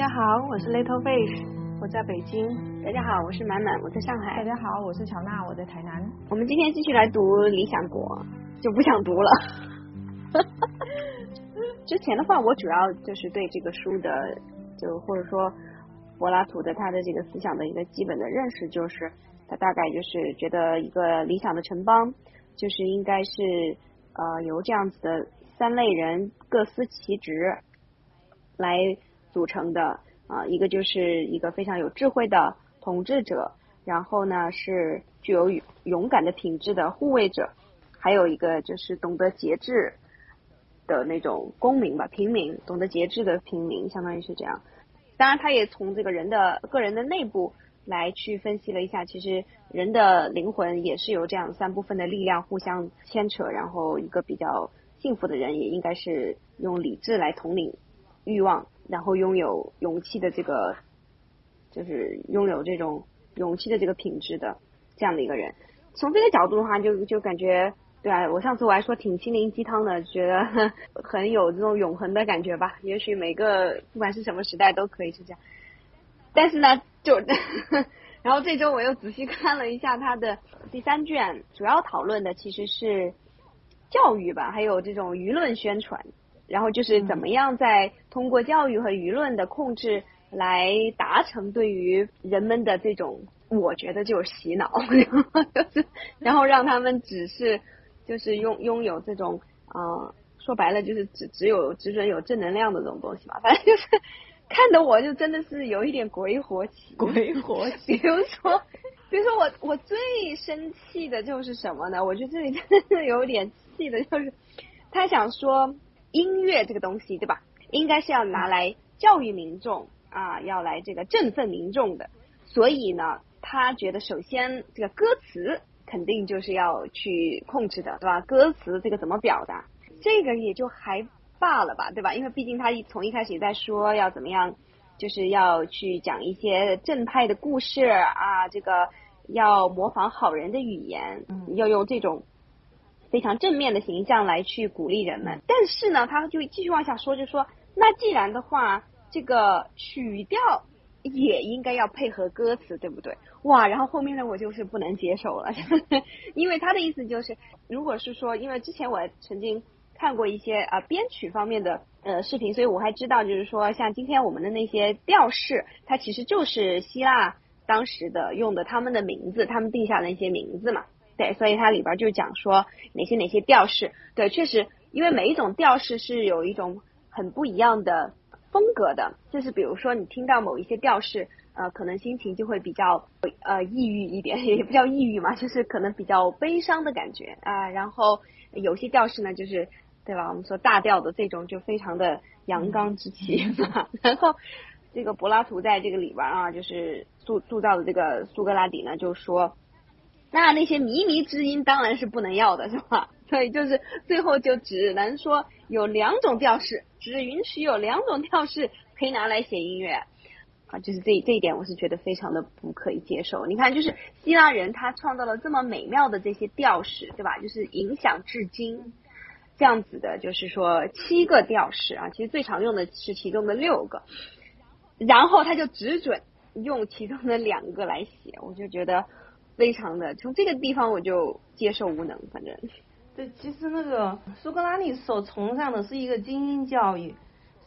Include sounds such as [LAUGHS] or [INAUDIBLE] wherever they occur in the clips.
家好，我是 Little Fish，我在北京。大家好，我是满满，我在上海。大家好，我是乔娜，我在台南。我们今天继续来读《理想国》，就不想读了。[LAUGHS] 之前的话，我主要就是对这个书的，就或者说柏拉图的他的这个思想的一个基本的认识，就是他大概就是觉得一个理想的城邦，就是应该是呃由这样子的三类人各司其职来组成的啊，一个就是一个非常有智慧的。统治者，然后呢是具有勇敢的品质的护卫者，还有一个就是懂得节制的那种公民吧，平民，懂得节制的平民，相当于是这样。当然，他也从这个人的个人的内部来去分析了一下，其实人的灵魂也是由这样三部分的力量互相牵扯，然后一个比较幸福的人也应该是用理智来统领欲望，然后拥有勇气的这个。就是拥有这种勇气的这个品质的这样的一个人，从这个角度的话，就就感觉对啊，我上次我还说挺心灵鸡汤的，觉得 [LAUGHS] 很有这种永恒的感觉吧。也许每个不管是什么时代都可以是这样，但是呢，就 [LAUGHS] 然后这周我又仔细看了一下他的第三卷，主要讨论的其实是教育吧，还有这种舆论宣传，然后就是怎么样在通过教育和舆论的控制。来达成对于人们的这种，我觉得就是洗脑，[LAUGHS] 就是然后让他们只是就是拥拥有这种啊，说白了就是只只有只准有正能量的这种东西嘛，反正就是看得我就真的是有一点鬼火起，鬼火起。[LAUGHS] 比如说，比如说我我最生气的就是什么呢？我觉得这里真的是有点气的，就是他想说音乐这个东西，对吧？应该是要拿来教育民众。啊，要来这个振奋民众的，所以呢，他觉得首先这个歌词肯定就是要去控制的，对吧？歌词这个怎么表达，这个也就还罢了吧，对吧？因为毕竟他一从一开始也在说要怎么样，就是要去讲一些正派的故事啊，这个要模仿好人的语言，要用这种非常正面的形象来去鼓励人们。但是呢，他就继续往下说，就说那既然的话。这个曲调也应该要配合歌词，对不对？哇，然后后面呢，我就是不能接受了，[LAUGHS] 因为他的意思就是，如果是说，因为之前我曾经看过一些啊编曲方面的呃视频，所以我还知道，就是说像今天我们的那些调式，它其实就是希腊当时的用的他们的名字，他们定下的一些名字嘛，对，所以它里边就讲说哪些哪些调式，对，确实，因为每一种调式是有一种很不一样的。风格的，就是比如说你听到某一些调式，呃，可能心情就会比较呃抑郁一点，[LAUGHS] 也不叫抑郁嘛，就是可能比较悲伤的感觉啊。然后有些调式呢，就是对吧？我们说大调的这种就非常的阳刚之气嘛。[LAUGHS] 然后这个柏拉图在这个里边啊，就是塑塑造的这个苏格拉底呢，就说那那些靡靡之音当然是不能要的，是吧？所以就是最后就只能说有两种调式。只允许有两种调式可以拿来写音乐啊，就是这这一点我是觉得非常的不可以接受。你看，就是希腊人他创造了这么美妙的这些调式，对吧？就是影响至今这样子的，就是说七个调式啊，其实最常用的是其中的六个，然后他就只准用其中的两个来写，我就觉得非常的从这个地方我就接受无能，反正。对，其实那个苏格拉底所崇尚的是一个精英教育。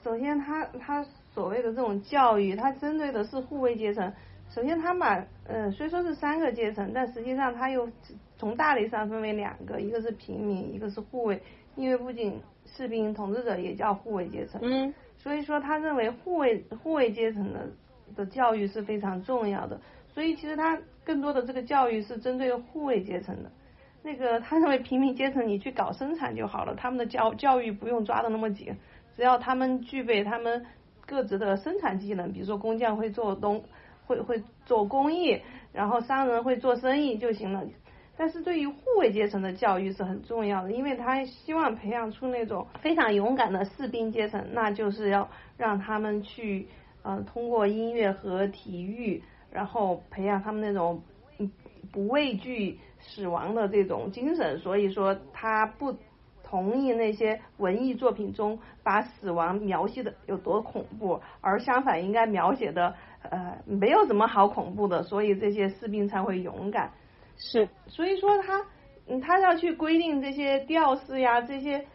首先，他他所谓的这种教育，他针对的是护卫阶层。首先，他把嗯，虽说是三个阶层，但实际上他又从大类上分为两个，一个是平民，一个是护卫。因为不仅士兵、统治者也叫护卫阶层。嗯。所以说，他认为护卫护卫阶层的的教育是非常重要的。所以，其实他更多的这个教育是针对护卫阶层的。那个 [LAUGHS] 他认为平民阶层你去搞生产就好了，他们的教教育不用抓的那么紧，只要他们具备他们各自的生产技能，比如说工匠会做东会会做工艺，然后商人会做生意就行了。但是对于护卫阶层的教育是很重要的，因为他希望培养出那种非常勇敢的士兵阶层，那就是要让他们去嗯通过音乐和体育，然后培养他们那种不畏惧。死亡的这种精神，所以说他不同意那些文艺作品中把死亡描写的有多恐怖，而相反应该描写的呃没有什么好恐怖的，所以这些士兵才会勇敢。是，所以说他嗯他要去规定这些调式呀，这些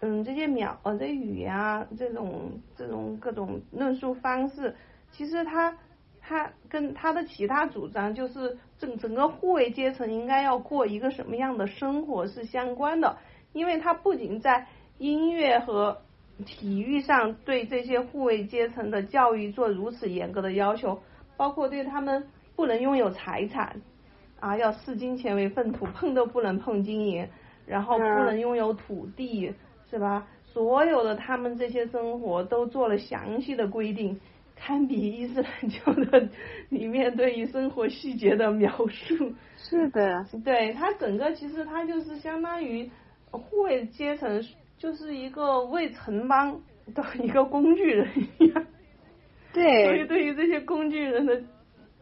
嗯这些描呃这语言啊这种这种各种论述方式，其实他。他跟他的其他主张就是整整个护卫阶层应该要过一个什么样的生活是相关的，因为他不仅在音乐和体育上对这些护卫阶层的教育做如此严格的要求，包括对他们不能拥有财产啊，要视金钱为粪土，碰都不能碰金银，然后不能拥有土地，是吧？所有的他们这些生活都做了详细的规定。堪比伊斯兰教的里面对于生活细节的描述。是的，对他整个其实他就是相当于护卫阶层，就是一个为城邦的一个工具人一样。对。所以对于这些工具人的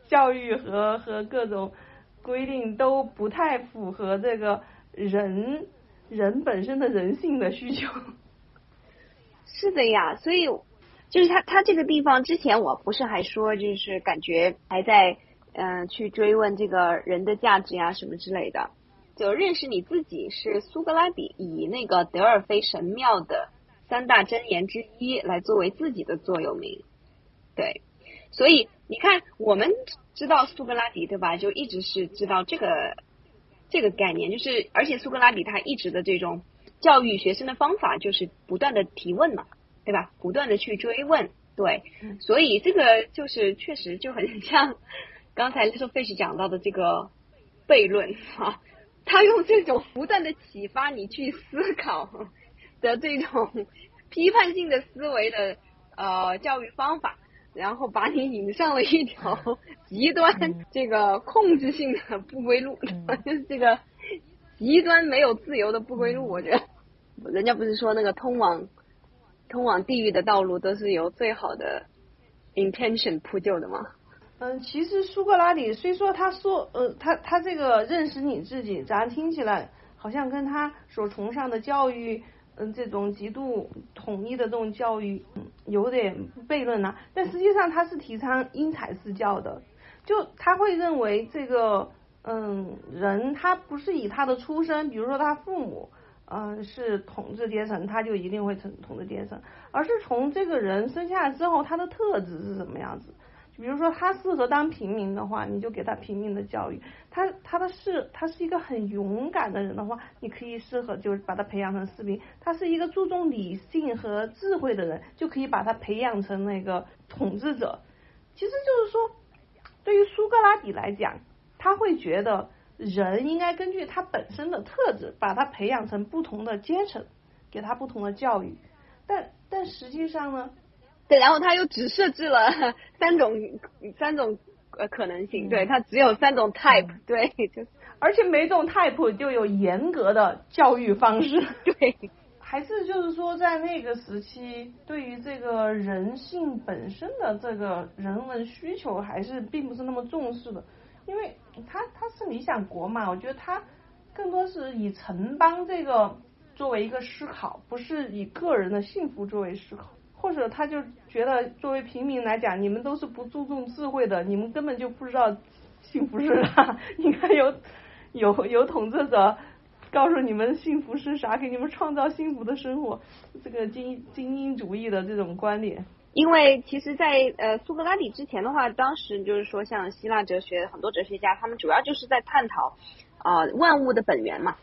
教育和和各种规定都不太符合这个人人本身的人性的需求。是的呀，所以。就是他，他这个地方之前我不是还说，就是感觉还在嗯去追问这个人的价值呀什么之类的。就认识你自己是苏格拉底以那个德尔菲神庙的三大箴言之一来作为自己的座右铭。对，所以你看，我们知道苏格拉底对吧？就一直是知道这个这个概念，就是而且苏格拉底他一直的这种教育学生的方法就是不断的提问嘛。对吧？不断的去追问，对，所以这个就是确实就很像 [LAUGHS] 刚才 Little Fish 讲到的这个悖论。啊，[LAUGHS] 他用这种不断的启发你去思考的这种批判性的思维的呃教育方法，然后把你引上了一条 [LAUGHS] 极端这个控制性的不归路，就是这个极端没有自由的不归路。我觉得。人家不是说那个通往。通往地狱的道路都是由最好的 intention 铺就的吗？嗯，其实苏格拉底虽说他说，呃，他他这个认识你自己，咱听起来好像跟他所崇尚的教育，嗯，这种极度统一的这种教育，有点悖论呐。但实际上他是提倡因材施教的，就他会认为这个，嗯，人他不是以他的出身，比如说他父母。嗯，是统治阶层，他就一定会成统治阶层，而是从这个人生下来之后，他的特质是什么样子？就比如说他适合当平民的话，你就给他平民的教育；他他的是他是一个很勇敢的人的话，你可以适合就是把他培养成士兵；他是一个注重理性和智慧的人，就可以把他培养成那个统治者。其实就是说，对于苏格拉底来讲，他会觉得。人应该根据他本身的特质，把他培养成不同的阶层，给他不同的教育。但但实际上呢？对，然后他又只设置了 [LAUGHS] 三种三种呃可能性，对他只有三种 type，对，[LAUGHS] 就而且每种 type 就有严格的教育方式。对，还是就是说，在那个时期，对于这个人性本身的这个人文需求，还是并不是那么重视的。因为他他是理想国嘛，我觉得他更多是以城邦这个作为一个思考，不是以个人的幸福作为思考，或者他就觉得作为平民来讲，你们都是不注重智慧的，你们根本就不知道幸福是啥。[LAUGHS] 应该有有有统治者告诉你们幸福是啥，给你们创造幸福的生活，这个精精英主义的这种观点。因为其实，在呃苏格拉底之前的话，当时就是说，像希腊哲学很多哲学家，他们主要就是在探讨啊万物的本源嘛。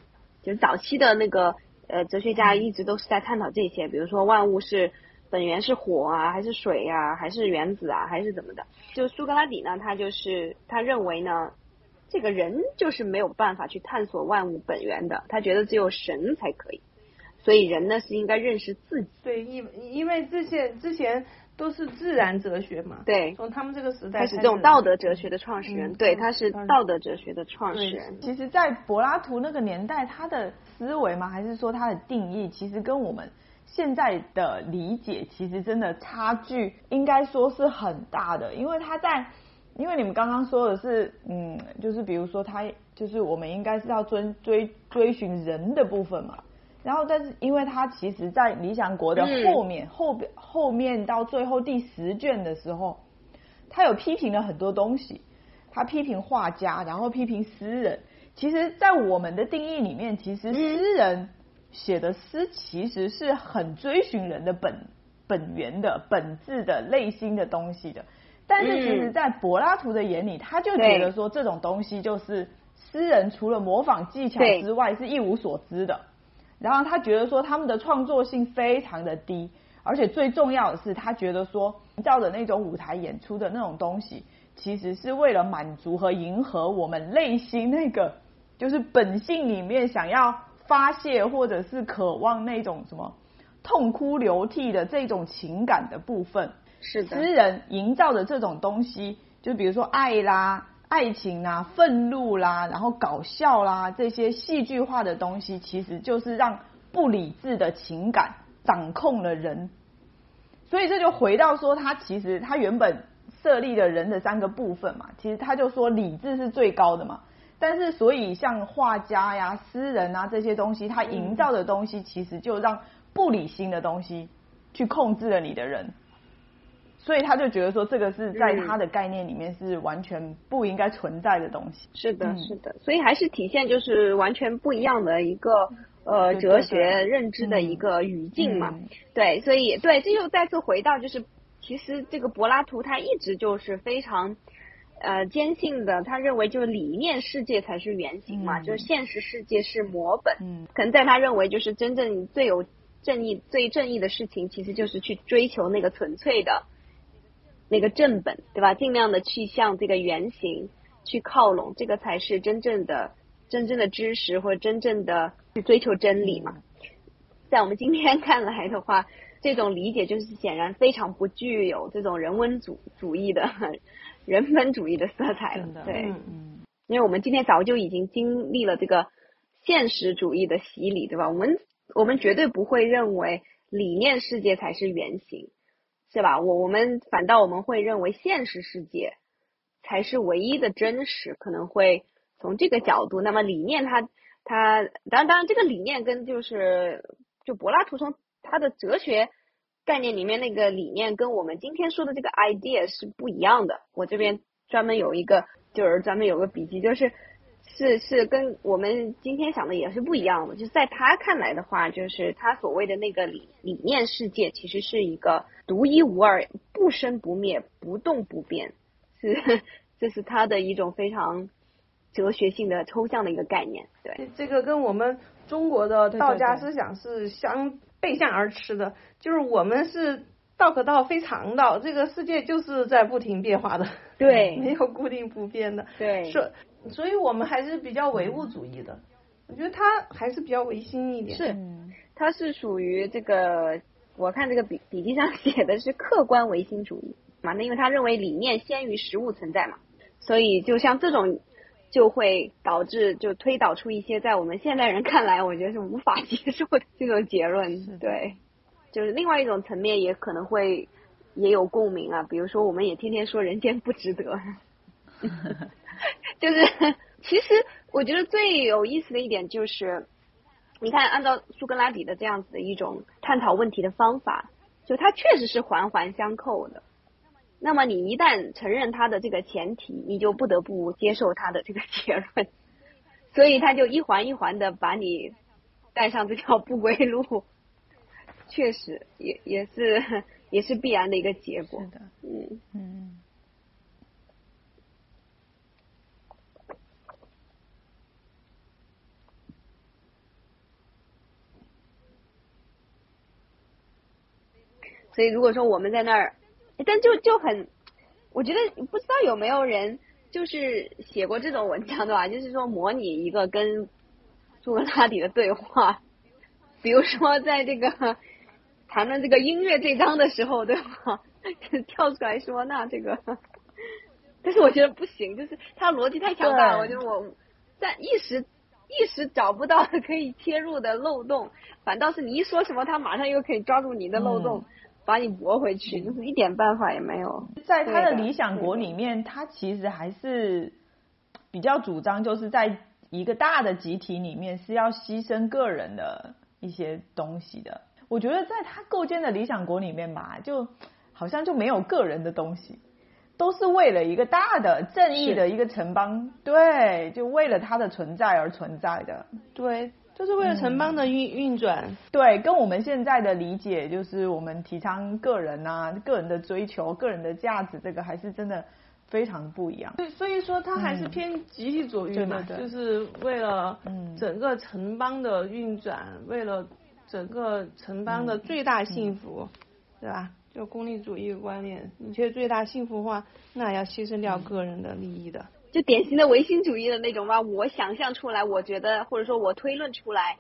就是早期的那个呃哲学家一直都是在探讨这些，比如说万物是本源是火啊，还是水啊，还是原子啊，还是怎么的。就苏格拉底呢，他就是他认为呢，这个人就是没有办法去探索万物本源的，他觉得只有神才可以。所以人呢是应该认识自己。对，因因为这些之前。都是自然哲学嘛？对，从他们这个时代开始，这种道德哲学的创始人，对，他是道德哲学的创始人。其实，在柏拉图那个年代，他的思维嘛，还是说他的定义，其实跟我们现在的理解，其实真的差距应该说是很大的。因为他在，因为你们刚刚说的是，嗯，就是比如说他，就是我们应该是要追追追寻人的部分嘛。然后，但是因为他其实，在理想国的后面、后边、后面到最后第十卷的时候，他有批评了很多东西。他批评画家，然后批评诗人。其实，在我们的定义里面，其实诗人写的诗其实是很追寻人的本本源的本质的内心的东西的。但是，其实，在柏拉图的眼里，他就觉得说，这种东西就是诗人除了模仿技巧之外是一无所知的。然后他觉得说他们的创作性非常的低，而且最重要的是，他觉得说造的那种舞台演出的那种东西，其实是为了满足和迎合我们内心那个就是本性里面想要发泄或者是渴望那种什么痛哭流涕的这种情感的部分。是的，诗人营造的这种东西，就比如说爱啦。爱情啦、愤怒啦，然后搞笑啦，这些戏剧化的东西，其实就是让不理智的情感掌控了人。所以这就回到说，他其实他原本设立的人的三个部分嘛，其实他就说理智是最高的嘛。但是所以像画家呀、诗人啊这些东西，他营造的东西，其实就让不理性的东西去控制了你的人。所以他就觉得说，这个是在他的概念里面是完全不应该存在的东西。是的，是的。所以还是体现就是完全不一样的一个呃哲学认知的一个语境嘛。对，所以对，这就再次回到就是，其实这个柏拉图他一直就是非常呃坚信的，他认为就是理念世界才是原型嘛，就是现实世界是模本。嗯。可能在他认为就是真正最有正义、最正义的事情，其实就是去追求那个纯粹的。那个正本，对吧？尽量的去向这个原型去靠拢，这个才是真正的、真正的知识或者真正的去追求真理嘛。在我们今天看来的话，[LAUGHS] 这种理解就是显然非常不具有这种人文主主义的 [LAUGHS] 人本主义的色彩了。对，嗯，因为我们今天早就已经经历了这个现实主义的洗礼，对吧？我们我们绝对不会认为理念世界才是原型。是吧？我我们反倒我们会认为现实世界才是唯一的真实，可能会从这个角度。那么理念，它它当然当然这个理念跟就是就柏拉图从他的哲学概念里面那个理念跟我们今天说的这个 idea 是不一样的。我这边专门有一个就是专门有个笔记，就是是是跟我们今天想的也是不一样的。就在他看来的话，就是他所谓的那个理理念世界，其实是一个。独一无二、不生不灭、不动不变，是这是他的一种非常哲学性的抽象的一个概念。对，这个跟我们中国的道家思想是相背向而驰的。就是我们是道可道非常道，这个世界就是在不停变化的，对，[LAUGHS] 没有固定不变的。对，所所以我们还是比较唯物主义的。我觉得他还是比较唯心一点。是，他是属于这个。我看这个笔笔记上写的是客观唯心主义嘛，那因为他认为理念先于实物存在嘛，所以就像这种就会导致就推导出一些在我们现代人看来，我觉得是无法接受的这种结论。对，就是另外一种层面也可能会也有共鸣啊，比如说我们也天天说人间不值得，[LAUGHS] 就是其实我觉得最有意思的一点就是。你看，按照苏格拉底的这样子的一种探讨问题的方法，就它确实是环环相扣的。那么你一旦承认它的这个前提，你就不得不接受它的这个结论。所以他就一环一环的把你带上这条不归路，确实也也是 [LAUGHS] 也是必然的一个结果。是的，嗯嗯。所以如果说我们在那儿，但就就很，我觉得不知道有没有人就是写过这种文章的吧？[LAUGHS] 就是说模拟一个跟苏格拉底的对话，比如说在这个谈论这个音乐这章的时候，对吧？[LAUGHS] 跳出来说那这个，[LAUGHS] 但是我觉得不行，就是他逻辑太强大了，我觉得我在一时一时找不到可以切入的漏洞，反倒是你一说什么，他马上又可以抓住你的漏洞。把你驳回去，就是一点办法也没有。在他的理想国里面，他其实还是比较主张，就是在一个大的集体里面是要牺牲个人的一些东西的。我觉得在他构建的理想国里面吧，就好像就没有个人的东西，都是为了一个大的正义的一个城邦，对，就为了它的存在而存在的。对，就是为了城邦的运运转。对，跟我们现在的理解，就是我们提倡个人啊，个人的追求、个人的价值，这个还是真的非常不一样。对，所以说他还是偏集体主义嘛，就是为了整个城邦的运转，为了。整个城邦的最大幸福，对吧？就功利主义观念，你觉得最大幸福化，那要牺牲掉个人的利益的，就典型的唯心主义的那种吧。我想象出来，我觉得或者说我推论出来，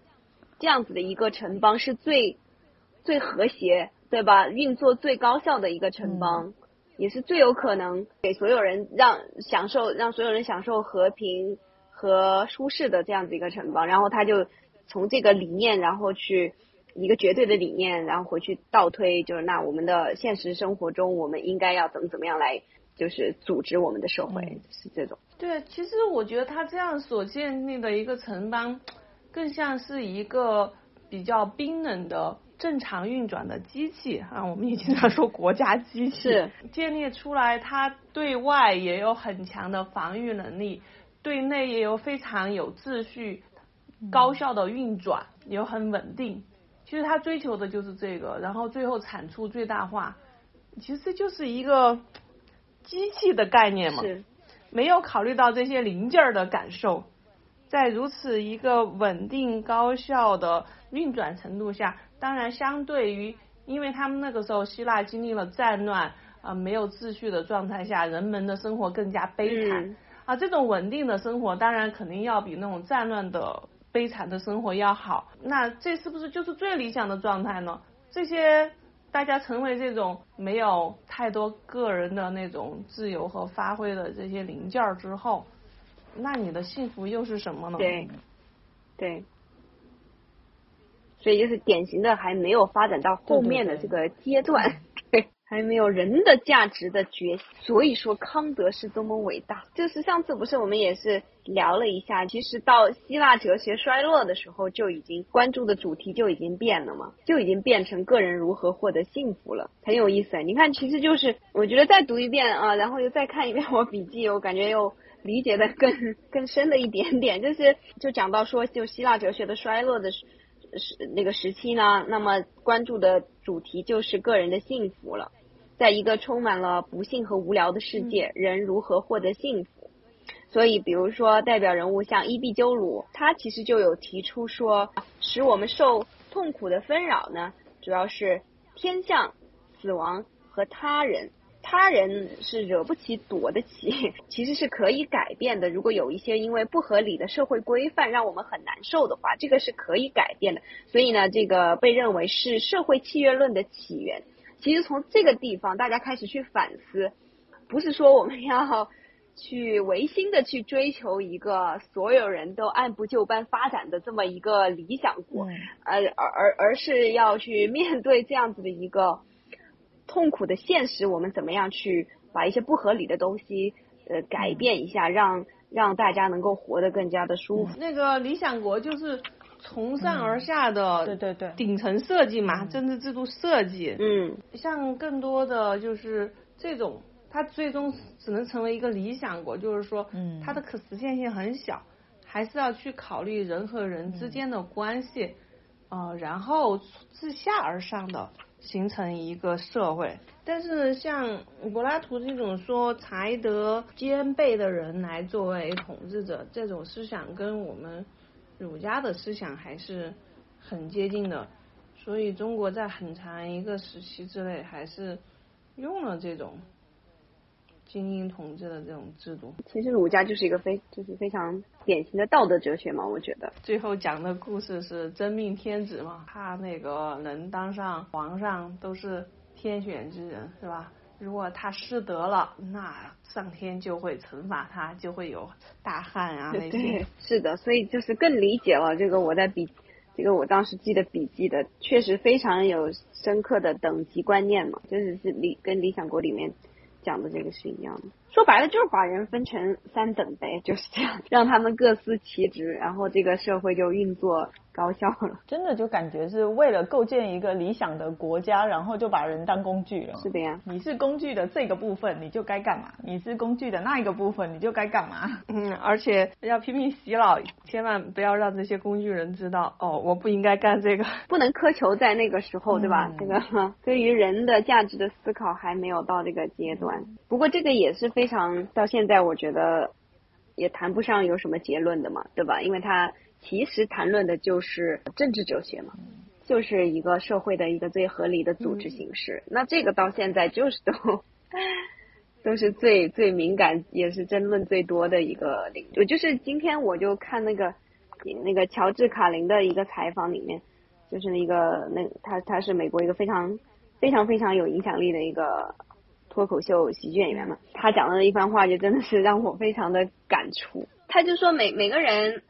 这样子的一个城邦是最最和谐，对吧？运作最高效的一个城邦，也是最有可能给所有人让享受，让所有人享受和平和舒适的这样子一个城邦。然后他就。从这个理念，然后去一个绝对的理念，然后回去倒推，就是那我们的现实生活中，我们应该要怎么怎么样来，就是组织我们的社会，是这种。对，其实我觉得他这样所建立的一个城邦，更像是一个比较冰冷的正常运转的机器啊。我们也经常说国家机器，建立出来，它对外也有很强的防御能力，对内也有非常有秩序。高效的运转也很稳定，其实他追求的就是这个，然后最后产出最大化，其实就是一个机器的概念嘛，没有考虑到这些零件的感受，在如此一个稳定高效的运转程度下，当然相对于，因为他们那个时候希腊经历了战乱啊，没有秩序的状态下，人们的生活更加悲惨。啊，这种稳定的生活当然肯定要比那种战乱的。悲惨的生活要好，那这是不是就是最理想的状态呢？这些大家成为这种没有太多个人的那种自由和发挥的这些零件之后，那你的幸福又是什么呢？对，对，所以就是典型的还没有发展到后面的这个阶段。[LAUGHS] 对还没有人的价值的觉醒，所以说康德是多么伟大。就是上次不是我们也是聊了一下，其实到希腊哲学衰落的时候，就已经关注的主题就已经变了嘛，就已经变成个人如何获得幸福了，很有意思。你看，其实就是我觉得再读一遍啊，然后又再看一遍我笔记，我感觉又理解的更 [LAUGHS] 更深了一点点。就是就讲到说，就希腊哲学的衰落的时时那个时期呢，那么关注的主题就是个人的幸福了。在一个充满了不幸和无聊的世界，人如何获得幸福？所以，比如说代表人物像伊壁鸠鲁，他其实就有提出说，使我们受痛苦的纷扰呢，主要是天象、死亡和他人。他人是惹不起、躲得起，其实是可以改变的。如果有一些因为不合理的社会规范让我们很难受的话，这个是可以改变的。所以呢，这个被认为是社会契约论的起源。其实从这个地方，大家开始去反思，不是说我们要去违心的去追求一个所有人都按部就班发展的这么一个理想国，呃，而而而是要去面对这样子的一个痛苦的现实，我们怎么样去把一些不合理的东西呃改变一下，让让大家能够活得更加的舒服。那个理想国就是。从上而下的对对对。顶层设计嘛，政治制度设计，嗯，像更多的就是这种，它最终只能成为一个理想国，就是说，嗯，它的可实现性很小，还是要去考虑人和人之间的关系，呃，然后自下而上的形成一个社会。但是像柏拉图这种说才德兼备的人来作为统治者，这种思想跟我们。儒家的思想还是很接近的，所以中国在很长一个时期之内还是用了这种精英统治的这种制度。其实儒家就是一个非就是非常典型的道德哲学嘛，我觉得。最后讲的故事是真命天子嘛，他那个能当上皇上都是天选之人，是吧？如果他失德了，那上天就会惩罚他，就会有大旱啊那些。是的，所以就是更理解了这个我在笔，这个我当时记的笔记的，确实非常有深刻的等级观念嘛，就是是理跟理想国里面讲的这个是一样的。说白了就是把人分成三等呗，就是这样，让他们各司其职，然后这个社会就运作高效了。[LAUGHS] 真的就感觉是为了构建一个理想的国家，然后就把人当工具了。是的呀，你是工具的这个部分，你就该干嘛；你是工具的那一个部分，你就该干嘛。[LAUGHS] 嗯，而且要拼命洗脑，千万不要让这些工具人知道哦，我不应该干这个，[LAUGHS] 不能苛求在那个时候，对吧？嗯这个对于人的价值的思考还没有到这个阶段。不过这个也是非常到现在，我觉得也谈不上有什么结论的嘛，对吧？因为它其实谈论的就是政治哲学嘛。就是一个社会的一个最合理的组织形式，那这个到现在就是都都是最最敏感，也是争论最多的一个领域。就是今天我就看那个那个乔治卡林的一个采访里面，就是那个那他他是美国一个非常非常非常有影响力的一个脱口秀喜剧演员嘛，他讲的一番话就真的是让我非常的感触。他就说每每个人。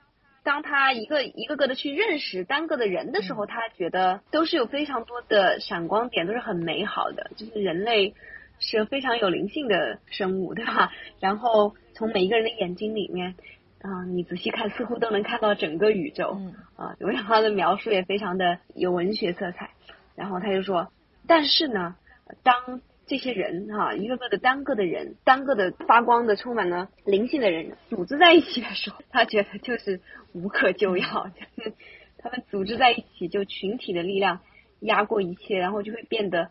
当他一个一个个的去认识单个的人的时候，他觉得都是有非常多的闪光点，都是很美好的。就是人类是非常有灵性的生物，对吧？[LAUGHS] 然后从每一个人的眼睛里面，啊、你仔细看，似乎都能看到整个宇宙。嗯啊，因为他的描述也非常的有文学色彩。然后他就说，但是呢，当这些人哈、一个个的单个的人，单个的发光的、充满了灵性的人组织在一起的时候，[LAUGHS] 他觉得就是无可救药，就 [LAUGHS] 是他们组织在一起，就群体的力量压过一切，然后就会变得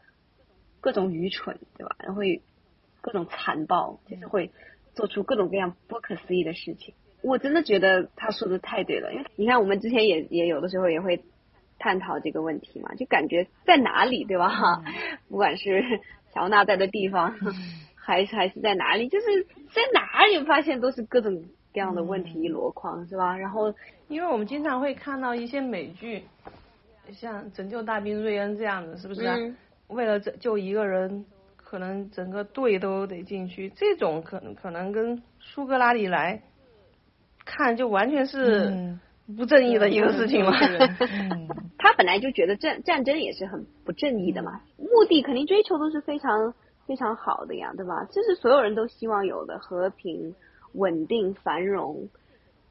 各种愚蠢，对吧？然后会各种残暴，就是会做出各种各样不可思议的事情。我真的觉得他说的太对了，因为你看我们之前也也有的时候也会探讨这个问题嘛，就感觉在哪里，对吧？[LAUGHS] 不管是乔纳在的地方，[LAUGHS] 还是还是在哪里，就是在哪里发现都是各种各样的问题一箩筐，是吧？然后因为我们经常会看到一些美剧，像《拯救大兵瑞恩》这样的，是不是、啊？嗯。为了拯救一个人，可能整个队都得进去，这种可能可能跟苏格拉底来看就完全是嗯不正义的一个事情嘛。嗯 [LAUGHS] 他本来就觉得战战争也是很不正义的嘛，目的肯定追求都是非常非常好的呀，对吧？这是所有人都希望有的和平、稳定、繁荣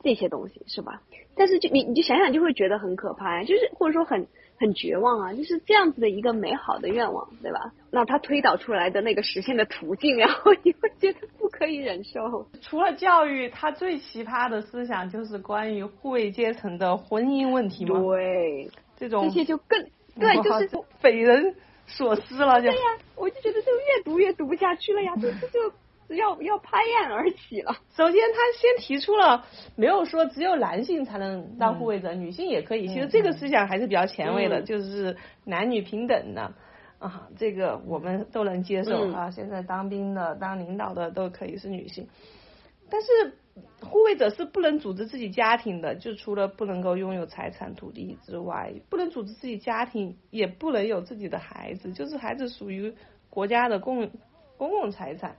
这些东西，是吧？但是就你你就想想就会觉得很可怕呀，就是或者说很很绝望啊，就是这样子的一个美好的愿望，对吧？那他推导出来的那个实现的途径，然后你会觉得不可以忍受。除了教育，他最奇葩的思想就是关于护卫阶层的婚姻问题嘛。对，这种这些就更 [LAUGHS] 对，就是匪人所思了，就对呀，我就觉得就越读越读不下去了呀，这这就要要拍案而起了。首先，他先提出了没有说只有男性才能当护卫者，女性也可以。其实这个思想还是比较前卫的，嗯就是男女平等的啊，这个我们都能接受嗯啊。现在当兵的、当领导的都可以是女性，但是护卫者是不能组织自己家庭的，就除了不能够拥有财产、土地之外，不能组织自己家庭，也不能有自己的孩子，就是孩子属于国家的共公共财产。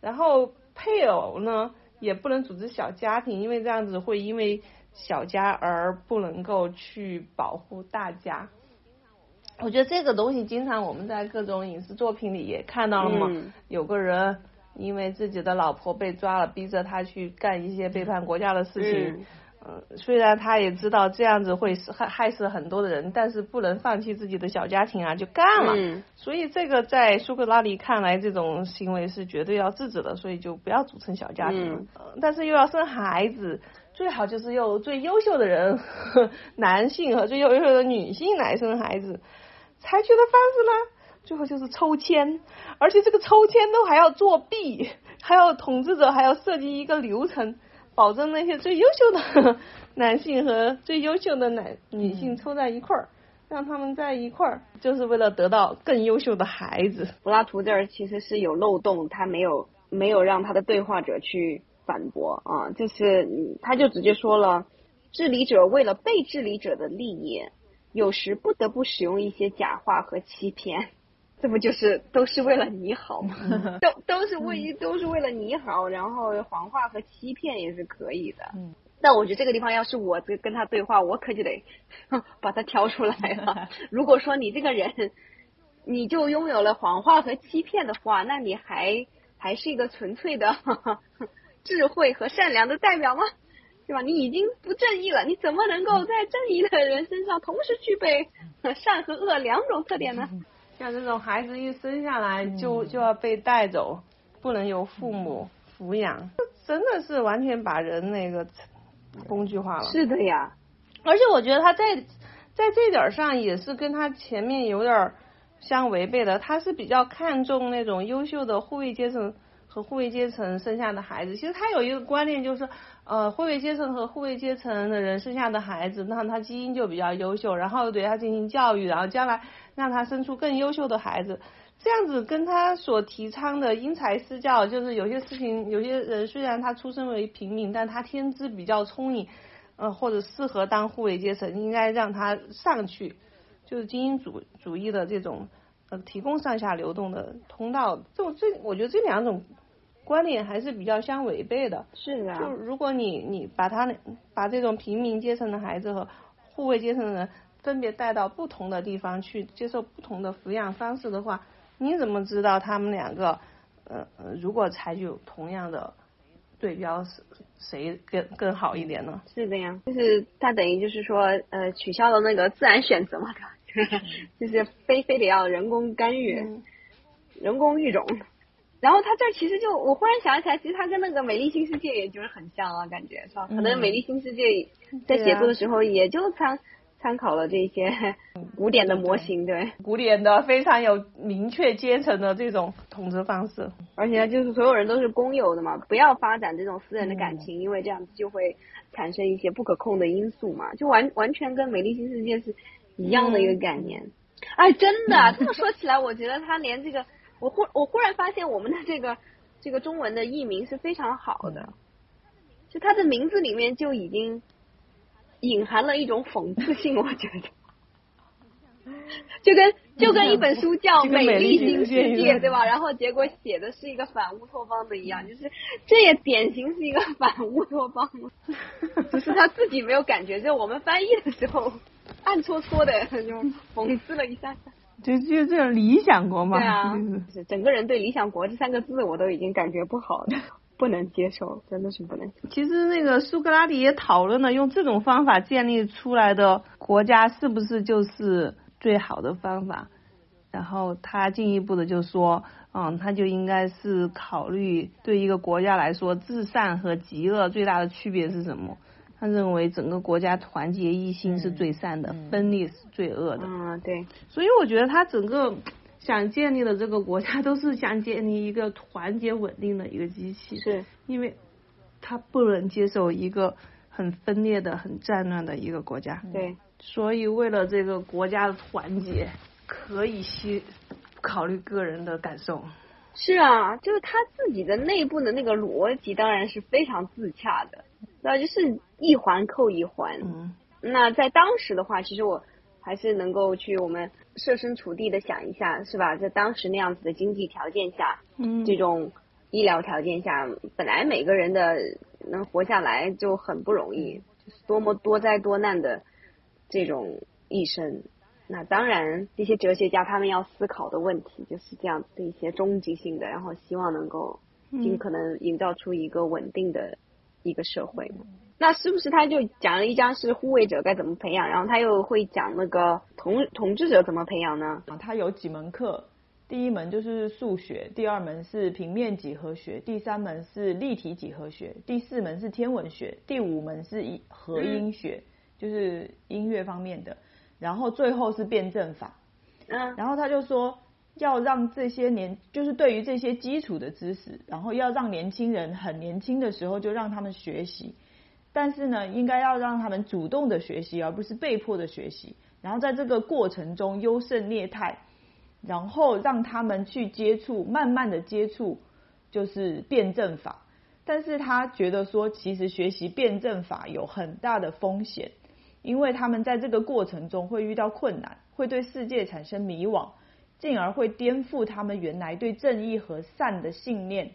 然后配偶呢也不能组织小家庭，因为这样子会因为小家而不能够去保护大家。我觉得这个东西经常我们在各种影视作品里也看到了嘛，嗯有个人因为自己的老婆被抓了，逼着他去干一些背叛国家的事情。嗯嗯，虽然他也知道这样子会害害死很多的人，但是不能放弃自己的小家庭啊，就干了。嗯所以这个在苏格拉底看来，这种行为是绝对要制止的，所以就不要组成小家庭了。嗯呃但是又要生孩子，最好就是用最优秀的人，呵 [LAUGHS] 男性和最优秀的女性来生孩子。采取的方式呢，最后就是抽签，而且这个抽签都还要作弊，还要统治者还要设计一个流程，保证那些最优秀的 [LAUGHS] 男性和最优秀的男女性抽在一块儿。让他们在一块儿，就是为了得到更优秀的孩子。柏拉图这儿其实是有漏洞，他没有没有让他的对话者去反驳啊，就是他就直接说了，治理者为了被治理者的利益，有时不得不使用一些假话和欺骗。这不就是都是为了你好吗？[LAUGHS] 都都是为都是为了你好，然后谎话和欺骗也是可以的。嗯但我觉得这个地方要是我这跟他对话，我可就得把他挑出来了。[LAUGHS] 如果说你这个人，你就拥有了谎话和欺骗的话，那你还还是一个纯粹的 [LAUGHS] 智慧和善良的代表吗？对吧？你已经不正义了，你怎么能够在正义的人身上同时具备善和恶两种特点呢？像这种孩子一生下来就就要被带走，不能由父母抚养，真的是完全把人那个工具化了。是的呀，而且我觉得他在在这点上也是跟他前面有点相违背的，他是比较看重那种优秀的护卫阶层。和护卫阶层生下的孩子，其实他有一个观念，就是呃，护卫阶层和护卫阶层的人生下的孩子，那他基因就比较优秀，然后对他进行教育，然后将来让他生出更优秀的孩子，这样子跟他所提倡的因材施教，就是有些事情，有些人虽然他出身为平民，但他天资比较聪颖，呃，或者适合当护卫阶层，应该让他上去，就是精英主主义的这种呃，提供上下流动的通道，这这，我觉得这两种。观点还是比较相违背的。是的。就如果你你把他把这种平民阶层的孩子和护卫阶层的人分别带到不同的地方去接受不同的抚养方式的话，你怎么知道他们两个呃呃如果采取同样的对标，是谁更更好一点呢？是的呀，就是他等于就是说呃取消了那个自然选择嘛，[LAUGHS] 就是非非得要人工干预，人工育种。然后他这其实就，我忽然想起来，其实他跟那个《美丽新世界》也就是很像啊，感觉是吧？可能《美丽新世界》在写作的时候也就参参考了这些 [LAUGHS] 古典的模型，对，古典的非常有明确阶层的这种统治方式，而且就是所有人都是公有的嘛，不要发展这种私人的感情，因为这样子就会产生一些不可控的因素嘛，就完完全跟《美丽新世界》是一样的一个概念。哎，真的，[LAUGHS] 这么说起来，我觉得他连这个。我忽我忽然发现我们的这个这个中文的译名是非常好的，就它的名字里面就已经隐含了一种讽刺性，我觉得，就跟就跟一本书叫《美丽新世界》对吧？然后结果写的是一个反乌托邦的一样，就是这也典型是一个反乌托邦，只是他自己没有感觉，就我们翻译的时候 [LAUGHS] 暗搓搓的就讽刺了一下。就就这种理想国嘛，对啊，是整个人对理想国这三个字我都已经感觉不好了，[LAUGHS] 不能接受，真的是不能。其实那个苏格拉底也讨论了，用这种方法建立出来的国家是不是就是最好的方法？然后他进一步的就说，嗯，他就应该是考虑对一个国家来说，至善和极恶最大的区别是什么？他认为整个国家团结一心是最善的，分裂是最恶的。嗯，对。所以我觉得他整个想建立的这个国家，都是想建立一个团结稳定的一个机器。是。因为他不能接受一个很分裂的、很战乱的一个国家。对。所以为了这个国家的团结，可以先考虑个人的感受。是啊，就是他自己的内部的那个逻辑，当然是非常自洽的。那就是一环扣一环。嗯。那在当时的话，其实我还是能够去我们设身处地的想一下，是吧？在当时那样子的经济条件下，嗯，这种医疗条件下，本来每个人的能活下来就很不容易，就是多么多灾多难的这种一生。那当然，这些哲学家他们要思考的问题就是这样的一些终极性的，然后希望能够尽可能营造出一个稳定的。一个社会，那是不是他就讲了一章是护卫者该怎么培养，然后他又会讲那个统统治者怎么培养呢？啊，他有几门课，第一门就是数学，第二门是平面几何学，第三门是立体几何学，第四门是天文学，第五门是和音学，就是音乐方面的，然后最后是辩证法。嗯，然后他就说。要让这些年，就是对于这些基础的知识，然后要让年轻人很年轻的时候就让他们学习，但是呢，应该要让他们主动的学习，而不是被迫的学习。然后在这个过程中优胜劣汰，然后让他们去接触，慢慢的接触，就是辩证法。但是他觉得说，其实学习辩证法有很大的风险，因为他们在这个过程中会遇到困难，会对世界产生迷惘。进而会颠覆他们原来对正义和善的信念，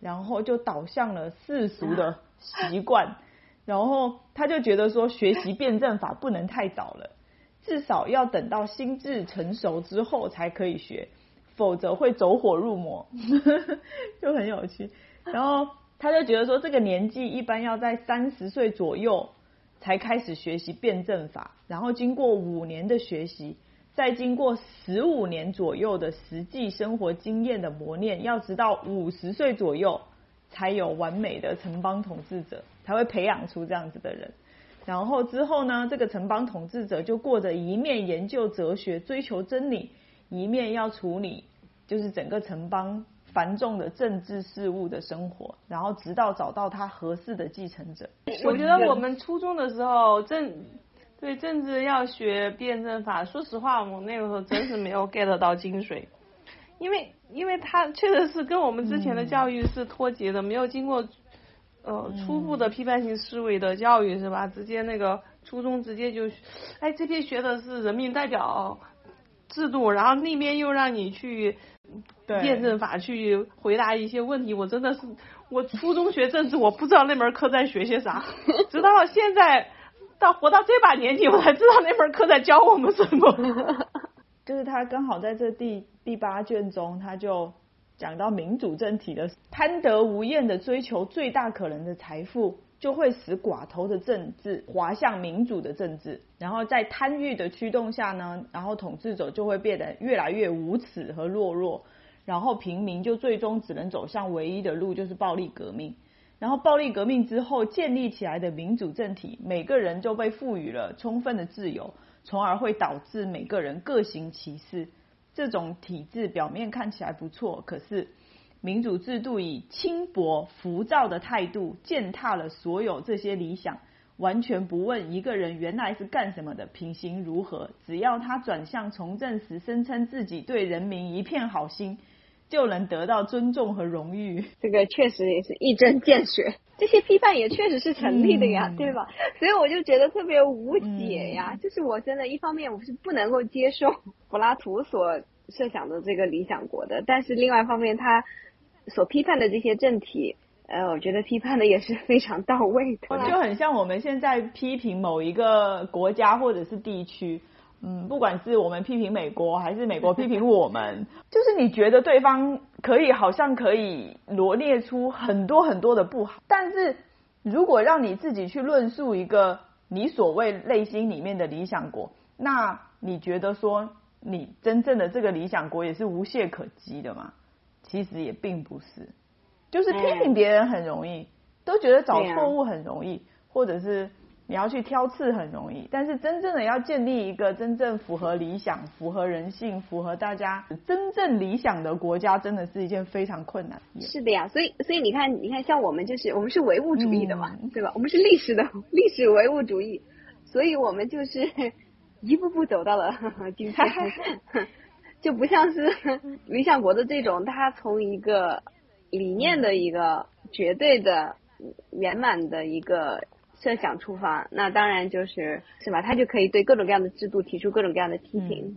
然后就导向了世俗的习惯，然后他就觉得说学习辩证法不能太早了，至少要等到心智成熟之后才可以学，否则会走火入魔，[LAUGHS] 就很有趣。然后他就觉得说，这个年纪一般要在三十岁左右才开始学习辩证法，然后经过五年的学习，再经过十五年左右的实际生活经验的磨练，要直到五十岁左右才有完美的城邦统治者，才会培养出这样子的人。然后之后呢，这个城邦统治者就过着一面研究哲学、追求真理，一面要处理就是整个城邦繁重的政治事务的生活，然后直到找到他合适的继承者。我觉得我们初中的时候政对政治要学辩证法，说实话，我那个时候真是没有 [LAUGHS] get 到精髓，因为因为他确实是跟我们之前的教育是脱节的，没有经过。呃，初步的批判性思维的教育是吧？直接那个初中直接就，哎，这边学的是人民代表制度，然后那边又让你去辩证法去回答一些问题。我真的是，我初中学政治，我不知道那门课在学些啥，[LAUGHS] 直到现在到活到这把年纪，我才知道那门课在教我们什么。[LAUGHS] 就是他刚好在这第第八卷中，他就。讲到民主政体的贪得无厌的追求最大可能的财富，就会使寡头的政治滑向民主的政治。然后在贪欲的驱动下呢，然后统治者就会变得越来越无耻和懦弱，然后平民就最终只能走向唯一的路，就是暴力革命。然后暴力革命之后建立起来的民主政体，每个人就被赋予了充分的自由，从而会导致每个人各行其事。这种体制表面看起来不错，可是民主制度以轻薄、浮躁的态度践踏了所有这些理想，完全不问一个人原来是干什么的，品行如何，只要他转向从政时声称自己对人民一片好心。就能得到尊重和荣誉，这个确实也是一针见血。[LAUGHS] 这些批判也确实是成立的呀，对吧？所以我就觉得特别无解呀。就是我真的，一方面我是不能够接受 [LAUGHS] 柏拉图所设想的这个理想国的，但是另外一方面，他所批判的这些政体，呃，我觉得批判的也是非常到位的。就很像我们现在批评某一个国家或者是地区。嗯，不管是我们批评美国，还是美国批评我们，[LAUGHS] 就是你觉得对方可以，好像可以罗列出很多很多的不好。但是如果让你自己去论述一个你所谓内心里面的理想国，那你觉得说你真正的这个理想国也是无懈可击的吗？其实也并不是，就是批评别人很容易，都觉得找错误很容易，或者是。你要去挑刺很容易，但是真正的要建立一个真正符合理想、符合人性、符合大家真正理想的国家，真的是一件非常困难。是的呀，所以所以你看，你看像我们就是我们是唯物主义的嘛，对吧？我们是历史的历史唯物主义，所以我们就是一步步走到了今天，[LAUGHS] 就不像是理想国的这种，它从一个理念的一个绝对的圆满的一个。设想出发，那当然就是是吧？他就可以对各种各样的制度提出各种各样的批评，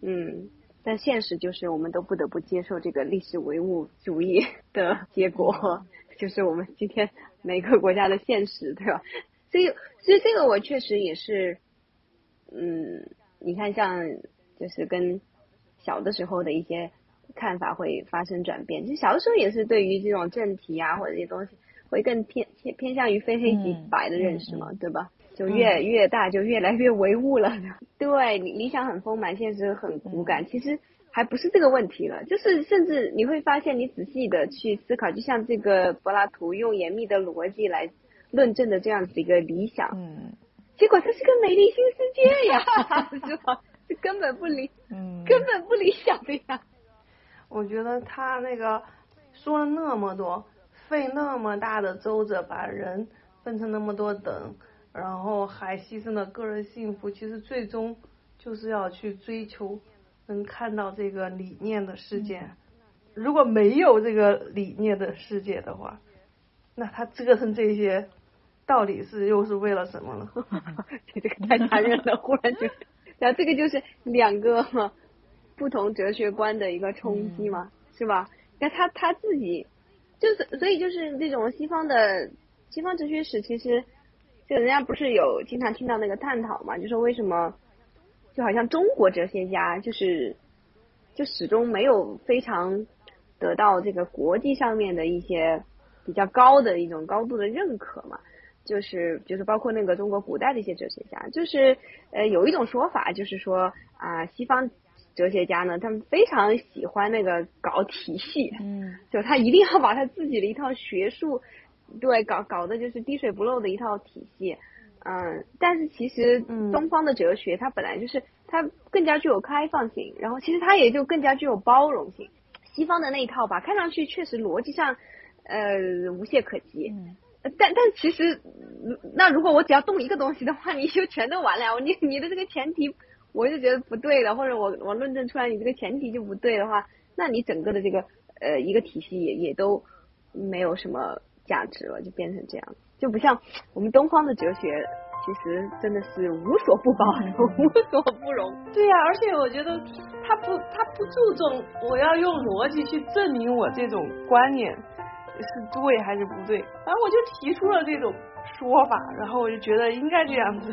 嗯。但现实就是，我们都不得不接受这个历史唯物主义的结果，就是我们今天每个国家的现实，对吧？所以，所以这个我确实也是，嗯，你看，像就是跟小的时候的一些看法会发生转变。其实小的时候也是对于这种政体啊或者这些东西。会更偏偏偏向于非黑即白的认识嘛，对吧？就越越大就越来越唯物了。[LAUGHS] 对，理想很丰满，现实很骨感。其实还不是这个问题了，就是甚至你会发现，你仔细的去思考，就像这个柏拉图用严密的逻辑来论证的这样子一个理想，嗯，结果它是个美丽新世界呀，[LAUGHS] 是吧？这根本不理，嗯，根本不理想的呀。我觉得他那个说了那么多。费那么大的周折把人分成那么多等，然后还牺牲了个人幸福，其实最终就是要去追求能看到这个理念的世界。如果没有这个理念的世界的话，那他折腾这些到底是又是为了什么呢？[LAUGHS] 这个太残忍了，忽然就，然后这个就是两个不同哲学观的一个冲击嘛，是吧？那他他自己。就是，所以就是这种西方的西方哲学史，其实就人家不是有经常听到那个探讨嘛，就说为什么就好像中国哲学家就是就始终没有非常得到这个国际上面的一些比较高的一种高度的认可嘛。就是就是包括那个中国古代的一些哲学家，就是呃有一种说法，就是说啊西方哲学家呢，他们非常喜欢那个搞体系，嗯，[LAUGHS] 就他一定要把他自己的一套学术，对搞搞的就是滴水不漏的一套体系，嗯，但是其实东方的哲学它本来就是它更加具有开放性，然后其实它也就更加具有包容性，西方的那一套吧，看上去确实逻辑上呃无懈可击。嗯但但其实，那如果我只要动一个东西的话，你就全都完了。你你的这个前提，我就觉得不对的，或者我我论证出来你这个前提就不对的话，那你整个的这个呃一个体系也也都没有什么价值了，就变成这样，就不像我们东方的哲学，其实真的是无所不包，[LAUGHS] 无所不容。对呀，而且我觉得他不他不注重我要用逻辑去证明我这种观念。是对还是不对？然后我就提出了这种说法，然后我就觉得应该这样子。